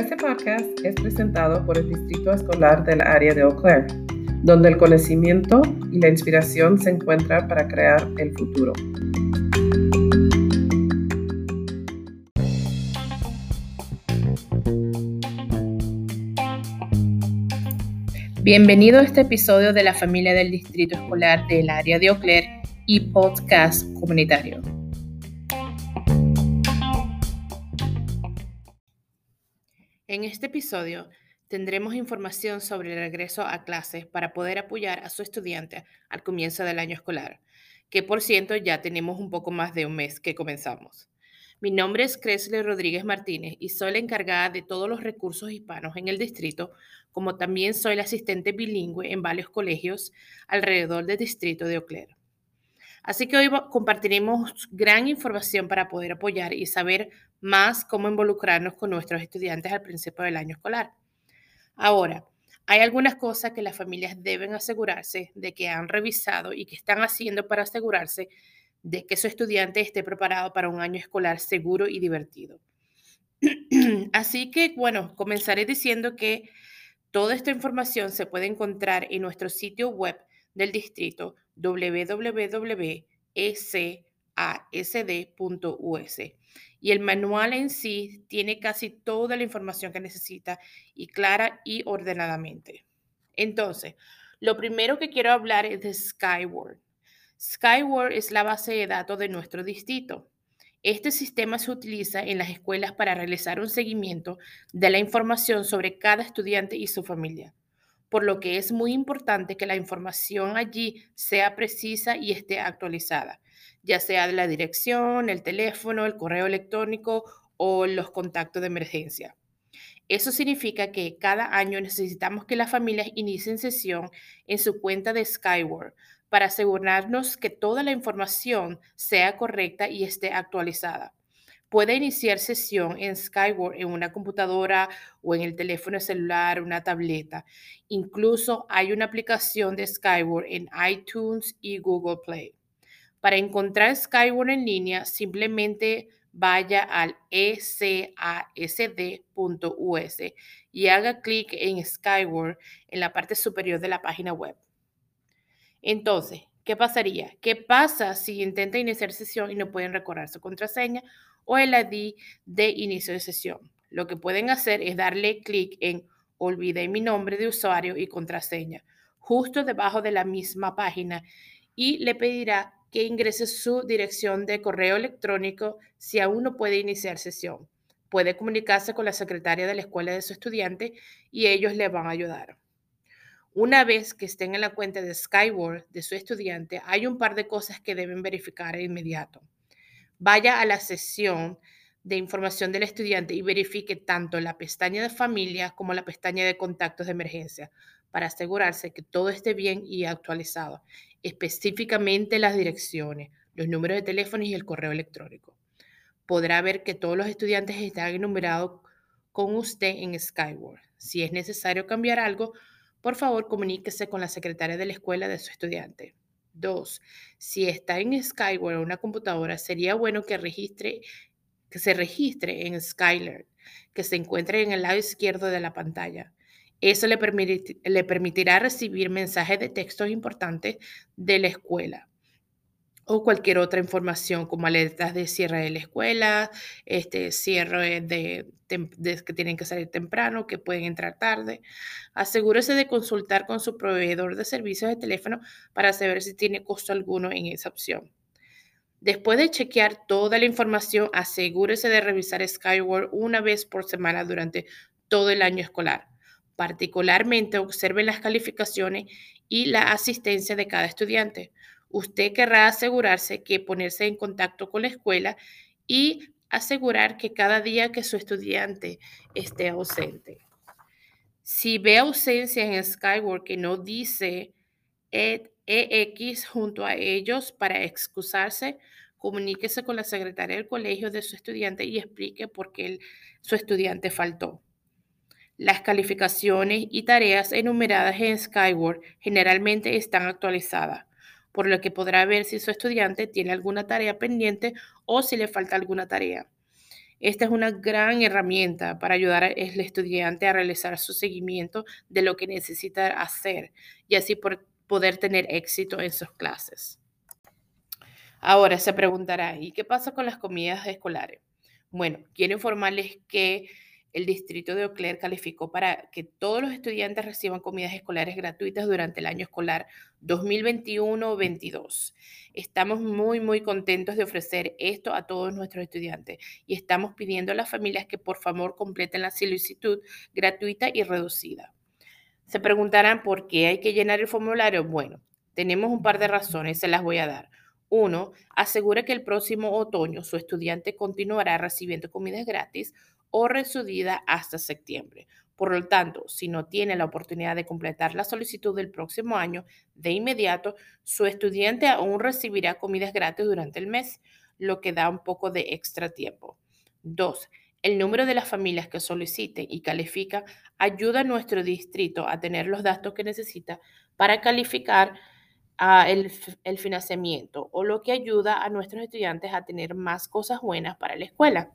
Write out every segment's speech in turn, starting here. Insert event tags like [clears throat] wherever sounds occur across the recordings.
Este podcast es presentado por el Distrito Escolar del área de Eau Claire, donde el conocimiento y la inspiración se encuentran para crear el futuro. Bienvenido a este episodio de la familia del Distrito Escolar del área de Eau Claire y podcast comunitario. En este episodio tendremos información sobre el regreso a clases para poder apoyar a su estudiante al comienzo del año escolar, que por cierto ya tenemos un poco más de un mes que comenzamos. Mi nombre es Cresle Rodríguez Martínez y soy la encargada de todos los recursos hispanos en el distrito, como también soy la asistente bilingüe en varios colegios alrededor del distrito de Ocler. Así que hoy compartiremos gran información para poder apoyar y saber más cómo involucrarnos con nuestros estudiantes al principio del año escolar. Ahora, hay algunas cosas que las familias deben asegurarse de que han revisado y que están haciendo para asegurarse de que su estudiante esté preparado para un año escolar seguro y divertido. [clears throat] Así que, bueno, comenzaré diciendo que toda esta información se puede encontrar en nuestro sitio web del distrito www.ecasd.us. Y el manual en sí tiene casi toda la información que necesita y clara y ordenadamente. Entonces, lo primero que quiero hablar es de Skyward. Skyward es la base de datos de nuestro distrito. Este sistema se utiliza en las escuelas para realizar un seguimiento de la información sobre cada estudiante y su familia por lo que es muy importante que la información allí sea precisa y esté actualizada, ya sea de la dirección, el teléfono, el correo electrónico o los contactos de emergencia. Eso significa que cada año necesitamos que las familias inicien sesión en su cuenta de Skyward para asegurarnos que toda la información sea correcta y esté actualizada. Puede iniciar sesión en Skyward en una computadora o en el teléfono celular, una tableta. Incluso hay una aplicación de Skyward en iTunes y Google Play. Para encontrar Skyward en línea, simplemente vaya al ecasd.us y haga clic en Skyward en la parte superior de la página web. Entonces, ¿qué pasaría? ¿Qué pasa si intenta iniciar sesión y no pueden recordar su contraseña o el ID de inicio de sesión. Lo que pueden hacer es darle clic en Olvidé mi nombre de usuario y contraseña justo debajo de la misma página y le pedirá que ingrese su dirección de correo electrónico si aún no puede iniciar sesión. Puede comunicarse con la secretaria de la escuela de su estudiante y ellos le van a ayudar. Una vez que estén en la cuenta de Skyward de su estudiante, hay un par de cosas que deben verificar de inmediato vaya a la sesión de información del estudiante y verifique tanto la pestaña de familia como la pestaña de contactos de emergencia para asegurarse que todo esté bien y actualizado, específicamente las direcciones, los números de teléfono y el correo electrónico. Podrá ver que todos los estudiantes están enumerados con usted en Skyward. Si es necesario cambiar algo, por favor comuníquese con la secretaria de la escuela de su estudiante. Dos, si está en Skyward o una computadora, sería bueno que, registre, que se registre en Skyler, que se encuentre en el lado izquierdo de la pantalla. Eso le, le permitirá recibir mensajes de textos importantes de la escuela o cualquier otra información como alertas de cierre de la escuela, este, cierre de, que tienen que salir temprano, que pueden entrar tarde. Asegúrese de consultar con su proveedor de servicios de teléfono para saber si tiene costo alguno en esa opción. Después de chequear toda la información, asegúrese de revisar Skyward una vez por semana durante todo el año escolar. Particularmente observe las calificaciones y la asistencia de cada estudiante usted querrá asegurarse que ponerse en contacto con la escuela y asegurar que cada día que su estudiante esté ausente. Si ve ausencia en Skyward que no dice EX junto a ellos para excusarse, comuníquese con la secretaria del colegio de su estudiante y explique por qué su estudiante faltó. Las calificaciones y tareas enumeradas en Skyward generalmente están actualizadas por lo que podrá ver si su estudiante tiene alguna tarea pendiente o si le falta alguna tarea. Esta es una gran herramienta para ayudar al estudiante a realizar su seguimiento de lo que necesita hacer y así poder tener éxito en sus clases. Ahora se preguntará, ¿y qué pasa con las comidas escolares? Bueno, quiero informarles que el distrito de Ocler calificó para que todos los estudiantes reciban comidas escolares gratuitas durante el año escolar 2021-22. Estamos muy, muy contentos de ofrecer esto a todos nuestros estudiantes y estamos pidiendo a las familias que por favor completen la solicitud gratuita y reducida. Se preguntarán por qué hay que llenar el formulario. Bueno, tenemos un par de razones, se las voy a dar. Uno, asegura que el próximo otoño su estudiante continuará recibiendo comidas gratis o resudida hasta septiembre. Por lo tanto, si no tiene la oportunidad de completar la solicitud del próximo año, de inmediato, su estudiante aún recibirá comidas gratis durante el mes, lo que da un poco de extra tiempo. Dos, el número de las familias que soliciten y califican ayuda a nuestro distrito a tener los datos que necesita para calificar el, el financiamiento o lo que ayuda a nuestros estudiantes a tener más cosas buenas para la escuela.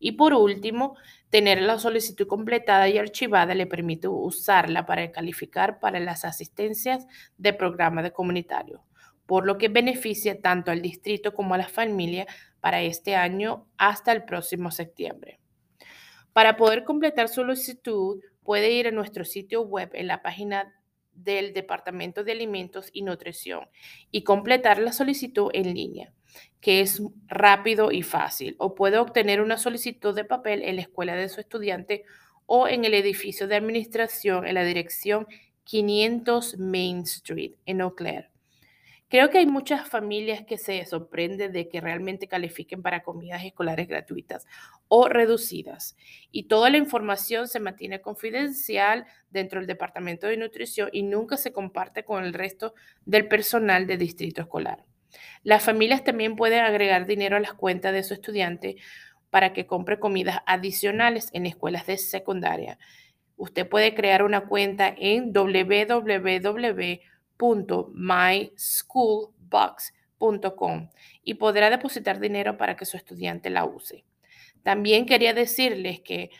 Y por último, tener la solicitud completada y archivada le permite usarla para calificar para las asistencias de programa de comunitario, por lo que beneficia tanto al distrito como a la familia para este año hasta el próximo septiembre. Para poder completar su solicitud, puede ir a nuestro sitio web en la página del Departamento de Alimentos y Nutrición y completar la solicitud en línea que es rápido y fácil, o puede obtener una solicitud de papel en la escuela de su estudiante o en el edificio de administración en la dirección 500 Main Street en Eau Claire. Creo que hay muchas familias que se sorprenden de que realmente califiquen para comidas escolares gratuitas o reducidas. Y toda la información se mantiene confidencial dentro del Departamento de Nutrición y nunca se comparte con el resto del personal del distrito escolar. Las familias también pueden agregar dinero a las cuentas de su estudiante para que compre comidas adicionales en escuelas de secundaria. Usted puede crear una cuenta en www.myschoolbox.com y podrá depositar dinero para que su estudiante la use. También quería decirles que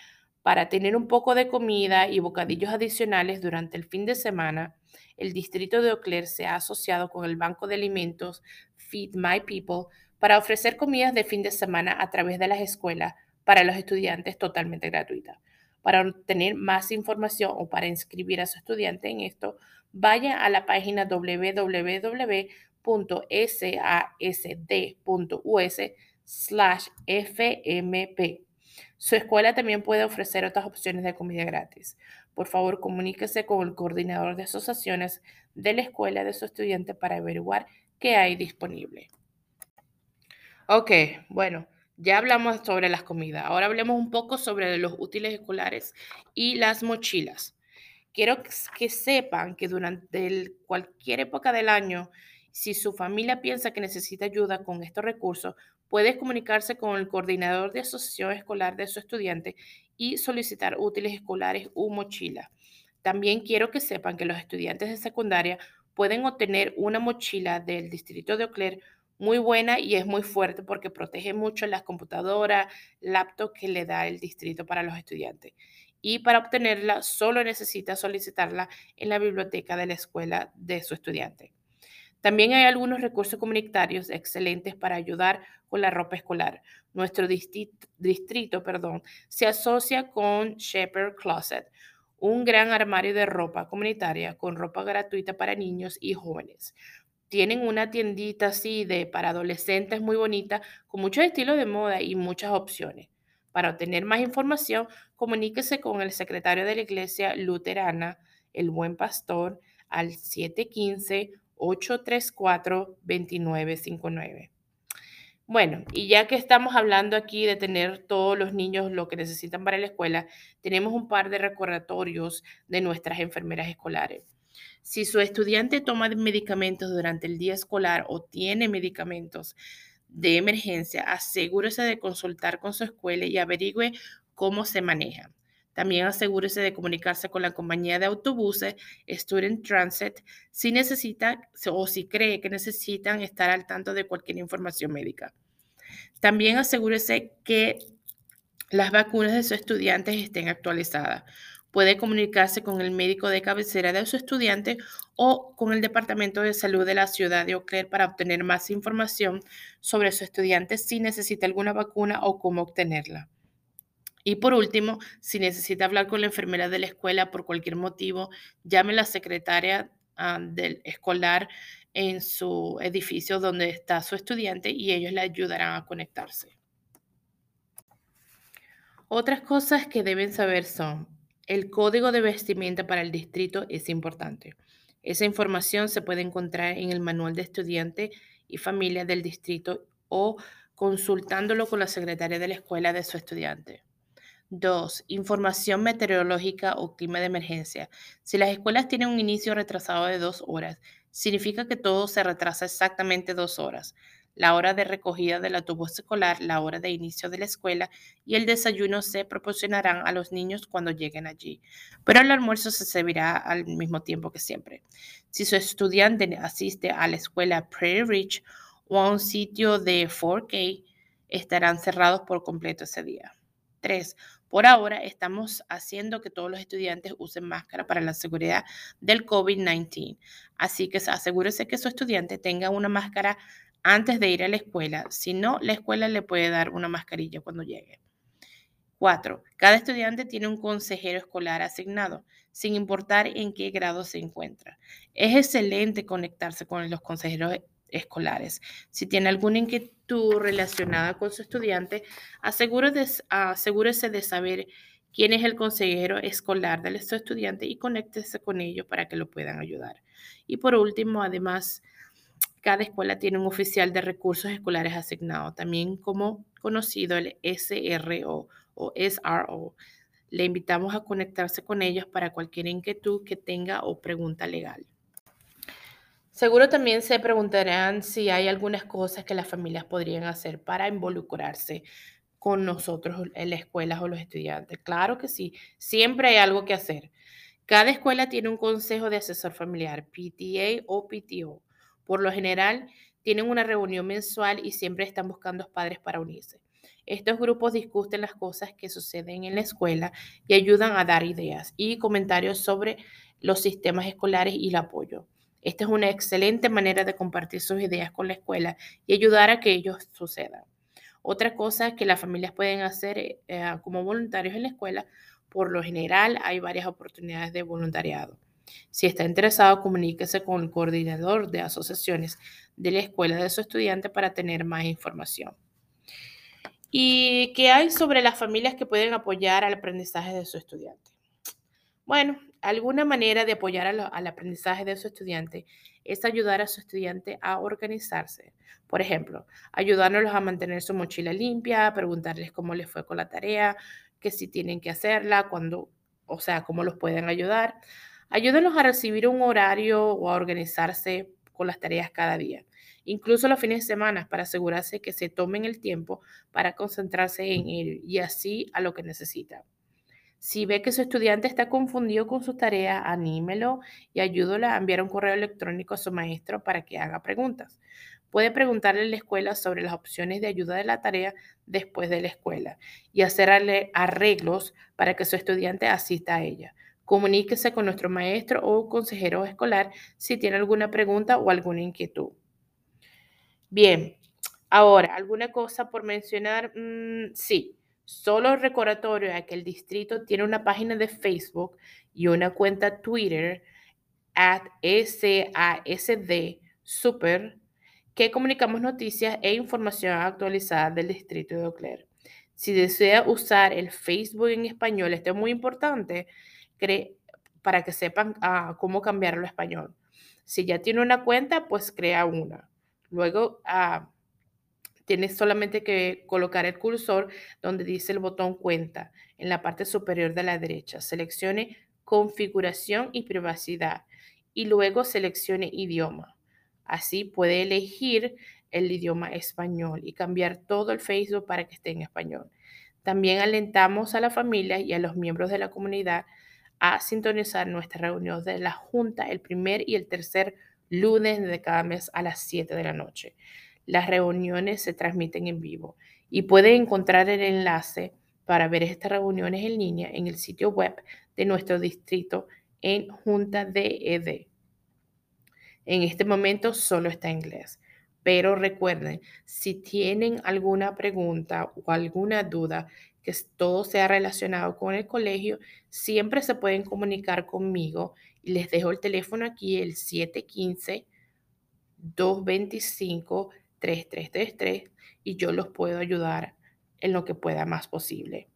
para tener un poco de comida y bocadillos adicionales durante el fin de semana, el distrito de Ocler se ha asociado con el Banco de Alimentos Feed My People para ofrecer comidas de fin de semana a través de las escuelas para los estudiantes totalmente gratuitas. Para obtener más información o para inscribir a su estudiante en esto, vaya a la página www.sasd.us fmp. Su escuela también puede ofrecer otras opciones de comida gratis. Por favor, comuníquese con el coordinador de asociaciones de la escuela de su estudiante para averiguar qué hay disponible. Ok, bueno, ya hablamos sobre las comidas. Ahora hablemos un poco sobre los útiles escolares y las mochilas. Quiero que sepan que durante cualquier época del año, si su familia piensa que necesita ayuda con estos recursos, puede comunicarse con el coordinador de asociación escolar de su estudiante y solicitar útiles escolares u mochila. También quiero que sepan que los estudiantes de secundaria pueden obtener una mochila del distrito de Ocler muy buena y es muy fuerte porque protege mucho las computadoras, laptops que le da el distrito para los estudiantes. Y para obtenerla solo necesita solicitarla en la biblioteca de la escuela de su estudiante. También hay algunos recursos comunitarios excelentes para ayudar con la ropa escolar. Nuestro distrito, perdón, se asocia con Shepherd Closet, un gran armario de ropa comunitaria con ropa gratuita para niños y jóvenes. Tienen una tiendita así de para adolescentes muy bonita, con muchos estilos de moda y muchas opciones. Para obtener más información, comuníquese con el secretario de la Iglesia Luterana, el Buen Pastor, al 715-834-2959. Bueno, y ya que estamos hablando aquí de tener todos los niños lo que necesitan para la escuela, tenemos un par de recordatorios de nuestras enfermeras escolares. Si su estudiante toma medicamentos durante el día escolar o tiene medicamentos de emergencia, asegúrese de consultar con su escuela y averigüe cómo se maneja. También asegúrese de comunicarse con la compañía de autobuses Student Transit si necesita o si cree que necesitan estar al tanto de cualquier información médica. También asegúrese que las vacunas de sus estudiantes estén actualizadas. Puede comunicarse con el médico de cabecera de su estudiante o con el Departamento de Salud de la ciudad de Eau para obtener más información sobre su estudiante si necesita alguna vacuna o cómo obtenerla. Y por último, si necesita hablar con la enfermera de la escuela por cualquier motivo, llame a la secretaria ah, del escolar en su edificio donde está su estudiante y ellos le ayudarán a conectarse. Otras cosas que deben saber son, el código de vestimenta para el distrito es importante. Esa información se puede encontrar en el manual de estudiante y familia del distrito o consultándolo con la secretaria de la escuela de su estudiante. 2. Información meteorológica o clima de emergencia. Si las escuelas tienen un inicio retrasado de dos horas, significa que todo se retrasa exactamente dos horas. La hora de recogida del autobús escolar, la hora de inicio de la escuela y el desayuno se proporcionarán a los niños cuando lleguen allí, pero el almuerzo se servirá al mismo tiempo que siempre. Si su estudiante asiste a la escuela Prairie Ridge o a un sitio de 4K, estarán cerrados por completo ese día. 3. Por ahora estamos haciendo que todos los estudiantes usen máscara para la seguridad del COVID-19. Así que asegúrese que su estudiante tenga una máscara antes de ir a la escuela. Si no, la escuela le puede dar una mascarilla cuando llegue. 4. Cada estudiante tiene un consejero escolar asignado, sin importar en qué grado se encuentra. Es excelente conectarse con los consejeros escolares. Si tiene alguna inquietud relacionada con su estudiante, asegúrese de saber quién es el consejero escolar de su estudiante y conéctese con ellos para que lo puedan ayudar. Y por último, además, cada escuela tiene un oficial de recursos escolares asignado, también como conocido el SRO o SRO. Le invitamos a conectarse con ellos para cualquier inquietud que tenga o pregunta legal. Seguro también se preguntarán si hay algunas cosas que las familias podrían hacer para involucrarse con nosotros en la escuela o los estudiantes. Claro que sí, siempre hay algo que hacer. Cada escuela tiene un consejo de asesor familiar, PTA o PTO. Por lo general, tienen una reunión mensual y siempre están buscando padres para unirse. Estos grupos discuten las cosas que suceden en la escuela y ayudan a dar ideas y comentarios sobre los sistemas escolares y el apoyo. Esta es una excelente manera de compartir sus ideas con la escuela y ayudar a que ellos sucedan. Otra cosa que las familias pueden hacer eh, eh, como voluntarios en la escuela, por lo general hay varias oportunidades de voluntariado. Si está interesado, comuníquese con el coordinador de asociaciones de la escuela de su estudiante para tener más información. ¿Y qué hay sobre las familias que pueden apoyar al aprendizaje de su estudiante? Bueno, alguna manera de apoyar al aprendizaje de su estudiante es ayudar a su estudiante a organizarse. Por ejemplo, ayudándolos a mantener su mochila limpia, preguntarles cómo les fue con la tarea, que si tienen que hacerla, cuándo, o sea, cómo los pueden ayudar. Ayúdenlos a recibir un horario o a organizarse con las tareas cada día, incluso los fines de semana, para asegurarse que se tomen el tiempo para concentrarse en él y así a lo que necesitan. Si ve que su estudiante está confundido con su tarea, anímelo y ayúdole a enviar un correo electrónico a su maestro para que haga preguntas. Puede preguntarle a la escuela sobre las opciones de ayuda de la tarea después de la escuela y hacerle arreglos para que su estudiante asista a ella. Comuníquese con nuestro maestro o consejero escolar si tiene alguna pregunta o alguna inquietud. Bien, ahora, ¿alguna cosa por mencionar? Mm, sí. Solo recordatorio a que el distrito tiene una página de Facebook y una cuenta Twitter at SASD Super que comunicamos noticias e información actualizada del distrito de Eau Si desea usar el Facebook en español, esto es muy importante para que sepan ah, cómo cambiarlo a español. Si ya tiene una cuenta, pues crea una. Luego, uh, Tienes solamente que colocar el cursor donde dice el botón cuenta en la parte superior de la derecha. Seleccione configuración y privacidad y luego seleccione idioma. Así puede elegir el idioma español y cambiar todo el Facebook para que esté en español. También alentamos a la familia y a los miembros de la comunidad a sintonizar nuestra reunión de la Junta el primer y el tercer lunes de cada mes a las 7 de la noche. Las reuniones se transmiten en vivo y pueden encontrar el enlace para ver estas reuniones en línea en el sitio web de nuestro distrito en Junta DED. En este momento solo está en inglés, pero recuerden, si tienen alguna pregunta o alguna duda, que todo sea relacionado con el colegio, siempre se pueden comunicar conmigo y les dejo el teléfono aquí, el 715-225-3333 y yo los puedo ayudar en lo que pueda más posible.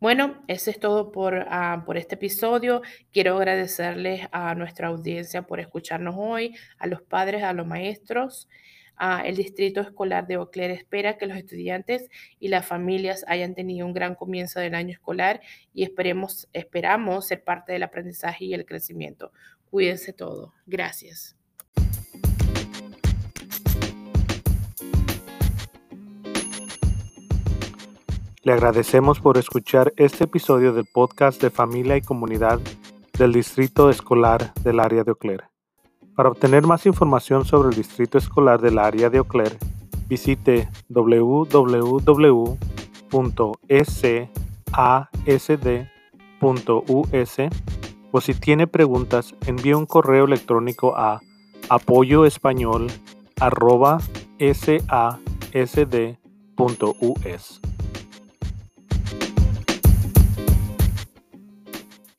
Bueno, eso es todo por, ah, por este episodio. Quiero agradecerles a nuestra audiencia por escucharnos hoy, a los padres, a los maestros. Ah, el Distrito Escolar de Ocler espera que los estudiantes y las familias hayan tenido un gran comienzo del año escolar y esperemos, esperamos ser parte del aprendizaje y el crecimiento. Cuídense todo. Gracias. Le agradecemos por escuchar este episodio del podcast de familia y comunidad del Distrito Escolar del Área de Ocler. Para obtener más información sobre el Distrito Escolar del Área de Ocler, visite www.sasd.us o si tiene preguntas, envíe un correo electrónico a apoyoespañol.sasd.us.